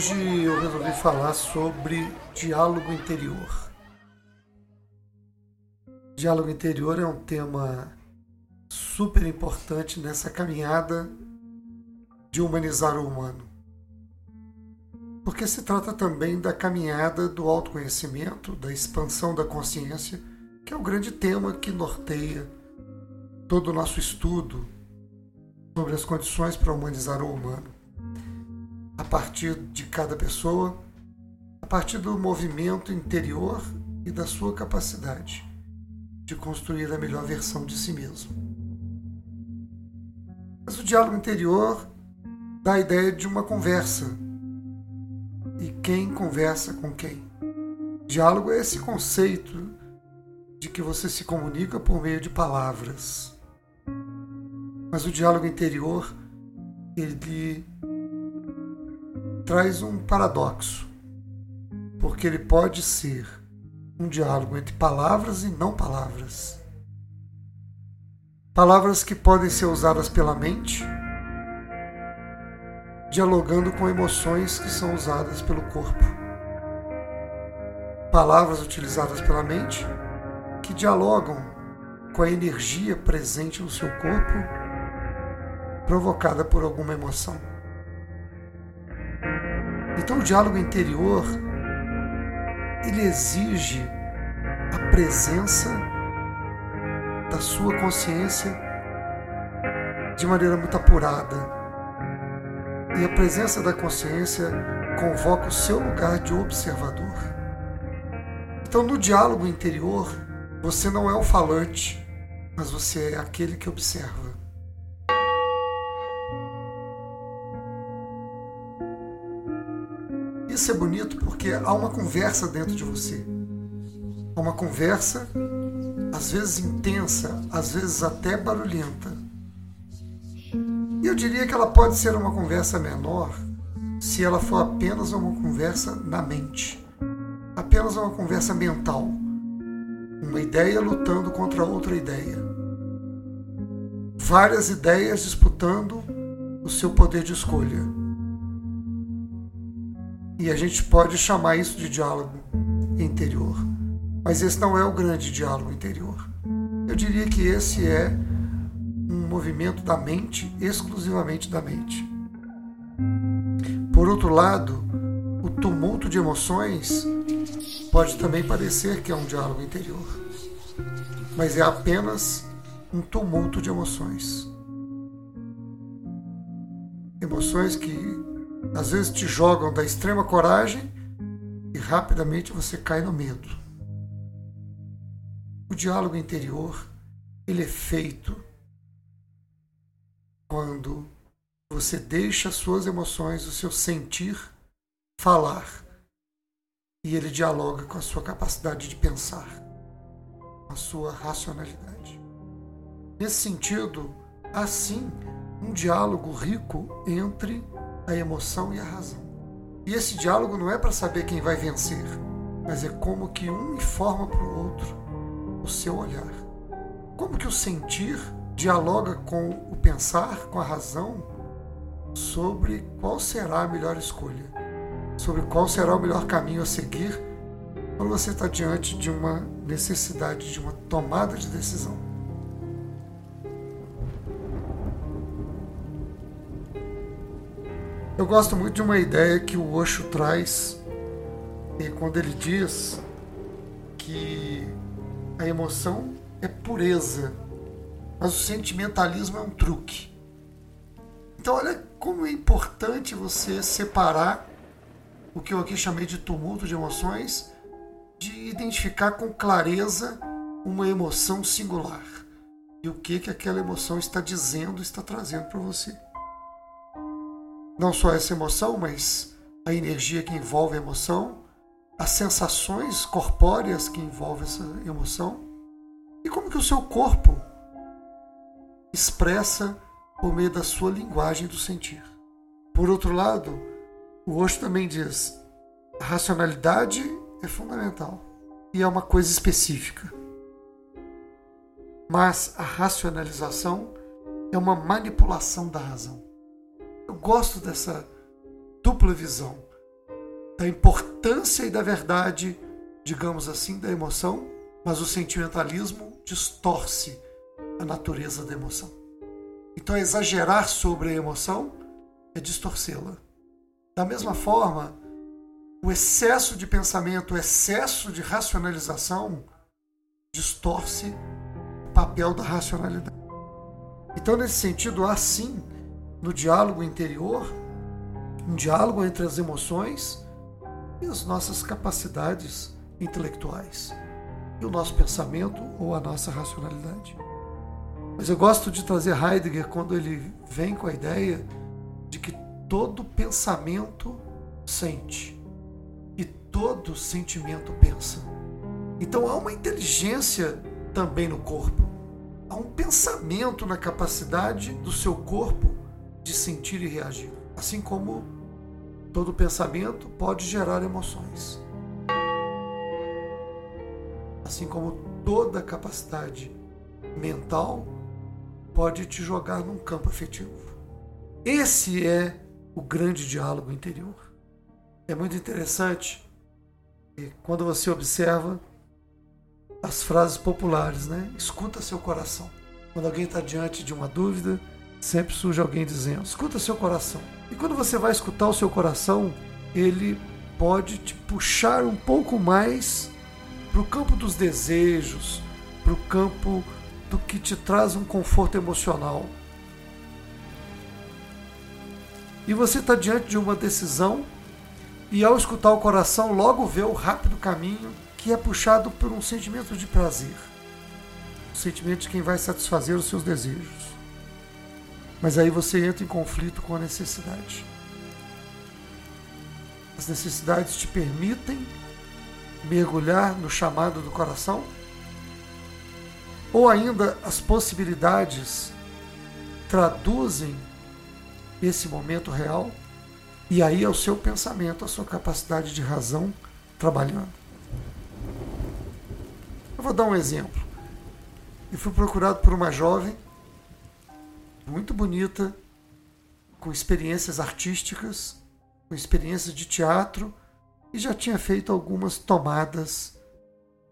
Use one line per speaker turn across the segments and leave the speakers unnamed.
Hoje eu resolvi falar sobre diálogo interior. Diálogo interior é um tema super importante nessa caminhada de humanizar o humano. Porque se trata também da caminhada do autoconhecimento, da expansão da consciência, que é o grande tema que norteia todo o nosso estudo sobre as condições para humanizar o humano a partir de cada pessoa, a partir do movimento interior e da sua capacidade de construir a melhor versão de si mesmo. Mas o diálogo interior dá a ideia de uma conversa. E quem conversa com quem? Diálogo é esse conceito de que você se comunica por meio de palavras. Mas o diálogo interior, ele traz um paradoxo, porque ele pode ser um diálogo entre palavras e não palavras. Palavras que podem ser usadas pela mente, dialogando com emoções que são usadas pelo corpo. Palavras utilizadas pela mente que dialogam com a energia presente no seu corpo, provocada por alguma emoção. Então o diálogo interior ele exige a presença da sua consciência de maneira muito apurada. E a presença da consciência convoca o seu lugar de observador. Então, no diálogo interior, você não é o falante, mas você é aquele que observa. É bonito porque há uma conversa dentro de você. Há uma conversa, às vezes intensa, às vezes até barulhenta. E eu diria que ela pode ser uma conversa menor se ela for apenas uma conversa na mente, apenas uma conversa mental, uma ideia lutando contra outra ideia, várias ideias disputando o seu poder de escolha. E a gente pode chamar isso de diálogo interior. Mas esse não é o grande diálogo interior. Eu diria que esse é um movimento da mente, exclusivamente da mente. Por outro lado, o tumulto de emoções pode também parecer que é um diálogo interior, mas é apenas um tumulto de emoções. Emoções que às vezes te jogam da extrema coragem e rapidamente você cai no medo. O diálogo interior, ele é feito quando você deixa suas emoções, o seu sentir falar e ele dialoga com a sua capacidade de pensar, com a sua racionalidade. Nesse sentido, há sim um diálogo rico entre a emoção e a razão. E esse diálogo não é para saber quem vai vencer, mas é como que um informa para o outro o seu olhar. Como que o sentir dialoga com o pensar, com a razão, sobre qual será a melhor escolha, sobre qual será o melhor caminho a seguir quando você está diante de uma necessidade de uma tomada de decisão. Eu gosto muito de uma ideia que o Osho traz e quando ele diz que a emoção é pureza, mas o sentimentalismo é um truque. Então olha como é importante você separar o que eu aqui chamei de tumulto de emoções, de identificar com clareza uma emoção singular e o que que aquela emoção está dizendo, está trazendo para você. Não só essa emoção, mas a energia que envolve a emoção, as sensações corpóreas que envolvem essa emoção e como que o seu corpo expressa por meio da sua linguagem do sentir. Por outro lado, o Osho também diz: a racionalidade é fundamental e é uma coisa específica. Mas a racionalização é uma manipulação da razão. Eu gosto dessa dupla visão da importância e da verdade, digamos assim, da emoção, mas o sentimentalismo distorce a natureza da emoção. Então, exagerar sobre a emoção é distorcê-la. Da mesma forma, o excesso de pensamento, o excesso de racionalização distorce o papel da racionalidade. Então, nesse sentido, há sim, no diálogo interior, um diálogo entre as emoções e as nossas capacidades intelectuais, e o nosso pensamento ou a nossa racionalidade. Mas eu gosto de trazer Heidegger quando ele vem com a ideia de que todo pensamento sente e todo sentimento pensa. Então há uma inteligência também no corpo. Há um pensamento na capacidade do seu corpo de sentir e reagir. Assim como todo pensamento pode gerar emoções. Assim como toda capacidade mental pode te jogar num campo afetivo. Esse é o grande diálogo interior. É muito interessante quando você observa as frases populares, né? Escuta seu coração. Quando alguém está diante de uma dúvida, sempre surge alguém dizendo: escuta seu coração. E quando você vai escutar o seu coração, ele pode te puxar um pouco mais para o campo dos desejos, para o campo do que te traz um conforto emocional. E você está diante de uma decisão e ao escutar o coração logo vê o rápido caminho que é puxado por um sentimento de prazer, o sentimento de quem vai satisfazer os seus desejos. Mas aí você entra em conflito com a necessidade. As necessidades te permitem mergulhar no chamado do coração? Ou ainda as possibilidades traduzem esse momento real e aí é o seu pensamento, a sua capacidade de razão trabalhando. Eu vou dar um exemplo. Eu fui procurado por uma jovem muito bonita, com experiências artísticas, com experiências de teatro e já tinha feito algumas tomadas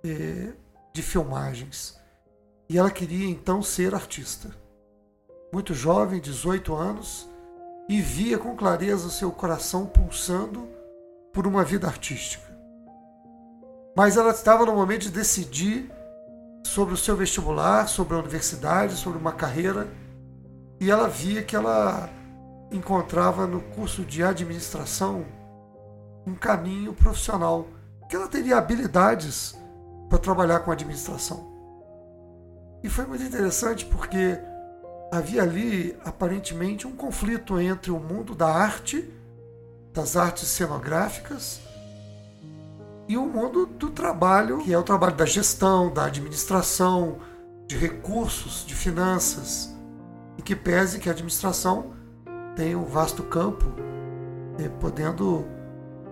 eh, de filmagens. E ela queria então ser artista. Muito jovem, 18 anos, e via com clareza o seu coração pulsando por uma vida artística. Mas ela estava no momento de decidir sobre o seu vestibular, sobre a universidade, sobre uma carreira, e ela via que ela encontrava no curso de administração um caminho profissional, que ela teria habilidades para trabalhar com administração. E foi muito interessante porque havia ali aparentemente um conflito entre o mundo da arte, das artes cenográficas, e o mundo do trabalho, que é o trabalho da gestão, da administração, de recursos, de finanças, e que pese que a administração tem um vasto campo, eh, podendo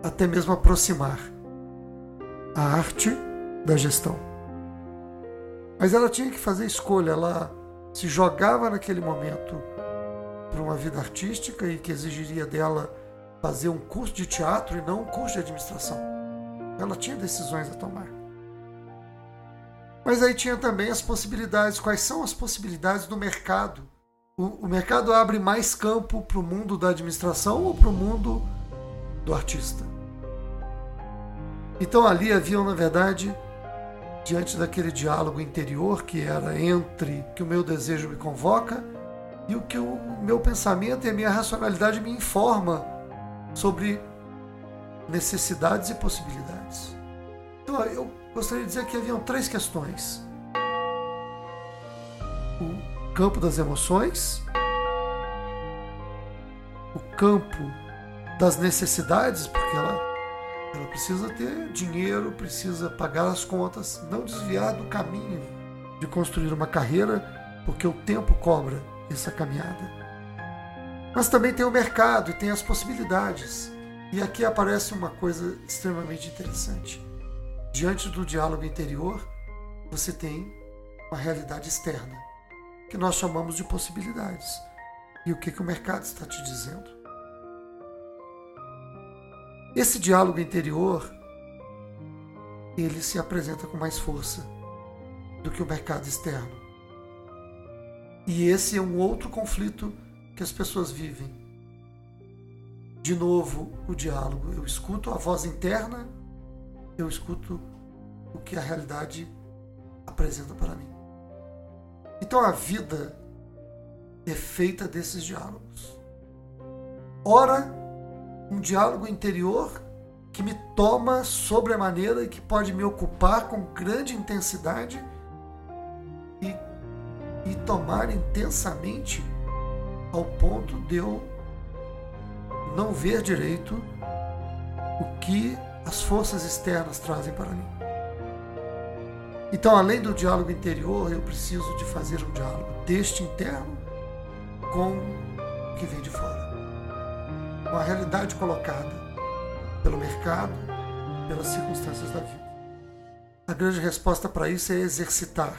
até mesmo aproximar a arte da gestão. Mas ela tinha que fazer escolha, ela se jogava naquele momento para uma vida artística e que exigiria dela fazer um curso de teatro e não um curso de administração. Ela tinha decisões a tomar. Mas aí tinha também as possibilidades. Quais são as possibilidades do mercado? O, mercado abre mais campo para o mundo da administração ou para o mundo do artista? Então ali haviam, na verdade, diante daquele diálogo interior que era entre que o meu desejo me convoca e o que o meu pensamento e a minha racionalidade me informa sobre necessidades e possibilidades. Então eu gostaria de dizer que haviam três questões: campo das emoções, o campo das necessidades, porque ela, ela precisa ter dinheiro, precisa pagar as contas, não desviar do caminho de construir uma carreira, porque o tempo cobra essa caminhada. Mas também tem o mercado e tem as possibilidades. E aqui aparece uma coisa extremamente interessante. Diante do diálogo interior, você tem uma realidade externa, que nós chamamos de possibilidades. E o que, que o mercado está te dizendo? Esse diálogo interior, ele se apresenta com mais força do que o mercado externo. E esse é um outro conflito que as pessoas vivem. De novo, o diálogo. Eu escuto a voz interna, eu escuto o que a realidade apresenta para mim. Então a vida é feita desses diálogos. Ora, um diálogo interior que me toma sobremaneira e que pode me ocupar com grande intensidade e, e tomar intensamente ao ponto de eu não ver direito o que as forças externas trazem para mim. Então, além do diálogo interior, eu preciso de fazer um diálogo deste interno com o que vem de fora. Com a realidade colocada pelo mercado, pelas circunstâncias da vida. A grande resposta para isso é exercitar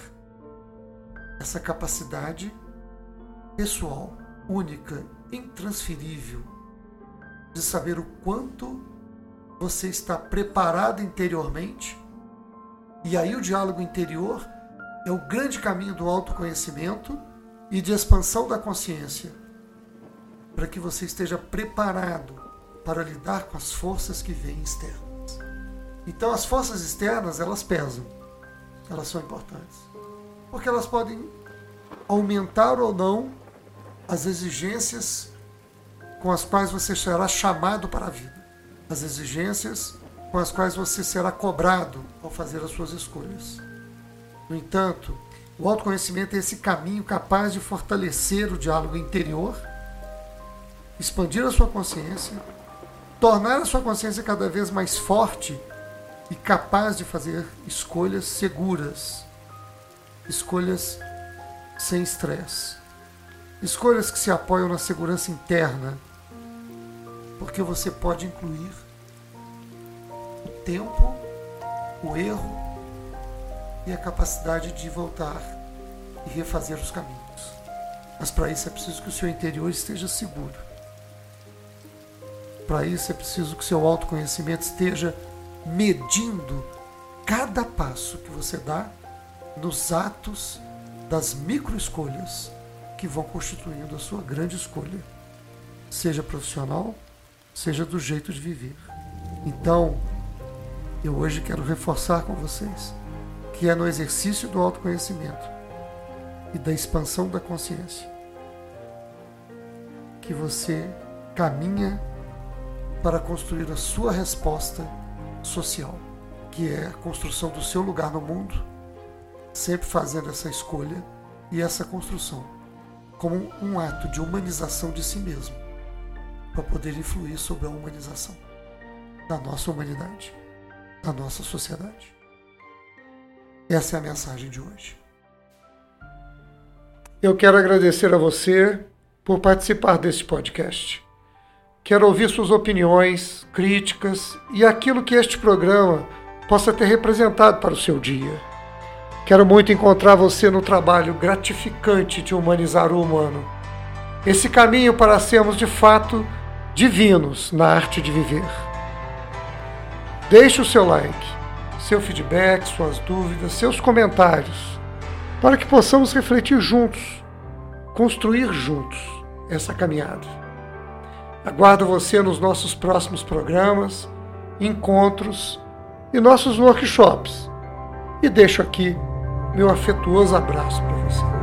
essa capacidade pessoal, única, intransferível, de saber o quanto você está preparado interiormente e aí o diálogo interior é o grande caminho do autoconhecimento e de expansão da consciência, para que você esteja preparado para lidar com as forças que vêm externas. Então as forças externas, elas pesam. Elas são importantes. Porque elas podem aumentar ou não as exigências com as quais você será chamado para a vida. As exigências com as quais você será cobrado ao fazer as suas escolhas. No entanto, o autoconhecimento é esse caminho capaz de fortalecer o diálogo interior, expandir a sua consciência, tornar a sua consciência cada vez mais forte e capaz de fazer escolhas seguras, escolhas sem estresse, escolhas que se apoiam na segurança interna, porque você pode incluir tempo, o erro e a capacidade de voltar e refazer os caminhos. Mas para isso é preciso que o seu interior esteja seguro. Para isso é preciso que o seu autoconhecimento esteja medindo cada passo que você dá nos atos das microescolhas que vão constituindo a sua grande escolha, seja profissional, seja do jeito de viver. Então, eu hoje quero reforçar com vocês que é no exercício do autoconhecimento e da expansão da consciência que você caminha para construir a sua resposta social, que é a construção do seu lugar no mundo, sempre fazendo essa escolha e essa construção como um ato de humanização de si mesmo, para poder influir sobre a humanização da nossa humanidade nossa sociedade. Essa é a mensagem de hoje. Eu quero agradecer a você por participar deste podcast. Quero ouvir suas opiniões, críticas e aquilo que este programa possa ter representado para o seu dia. Quero muito encontrar você no trabalho gratificante de humanizar o humano. Esse caminho para sermos de fato divinos na arte de viver. Deixe o seu like, seu feedback, suas dúvidas, seus comentários, para que possamos refletir juntos, construir juntos essa caminhada. Aguardo você nos nossos próximos programas, encontros e nossos workshops. E deixo aqui meu afetuoso abraço para você.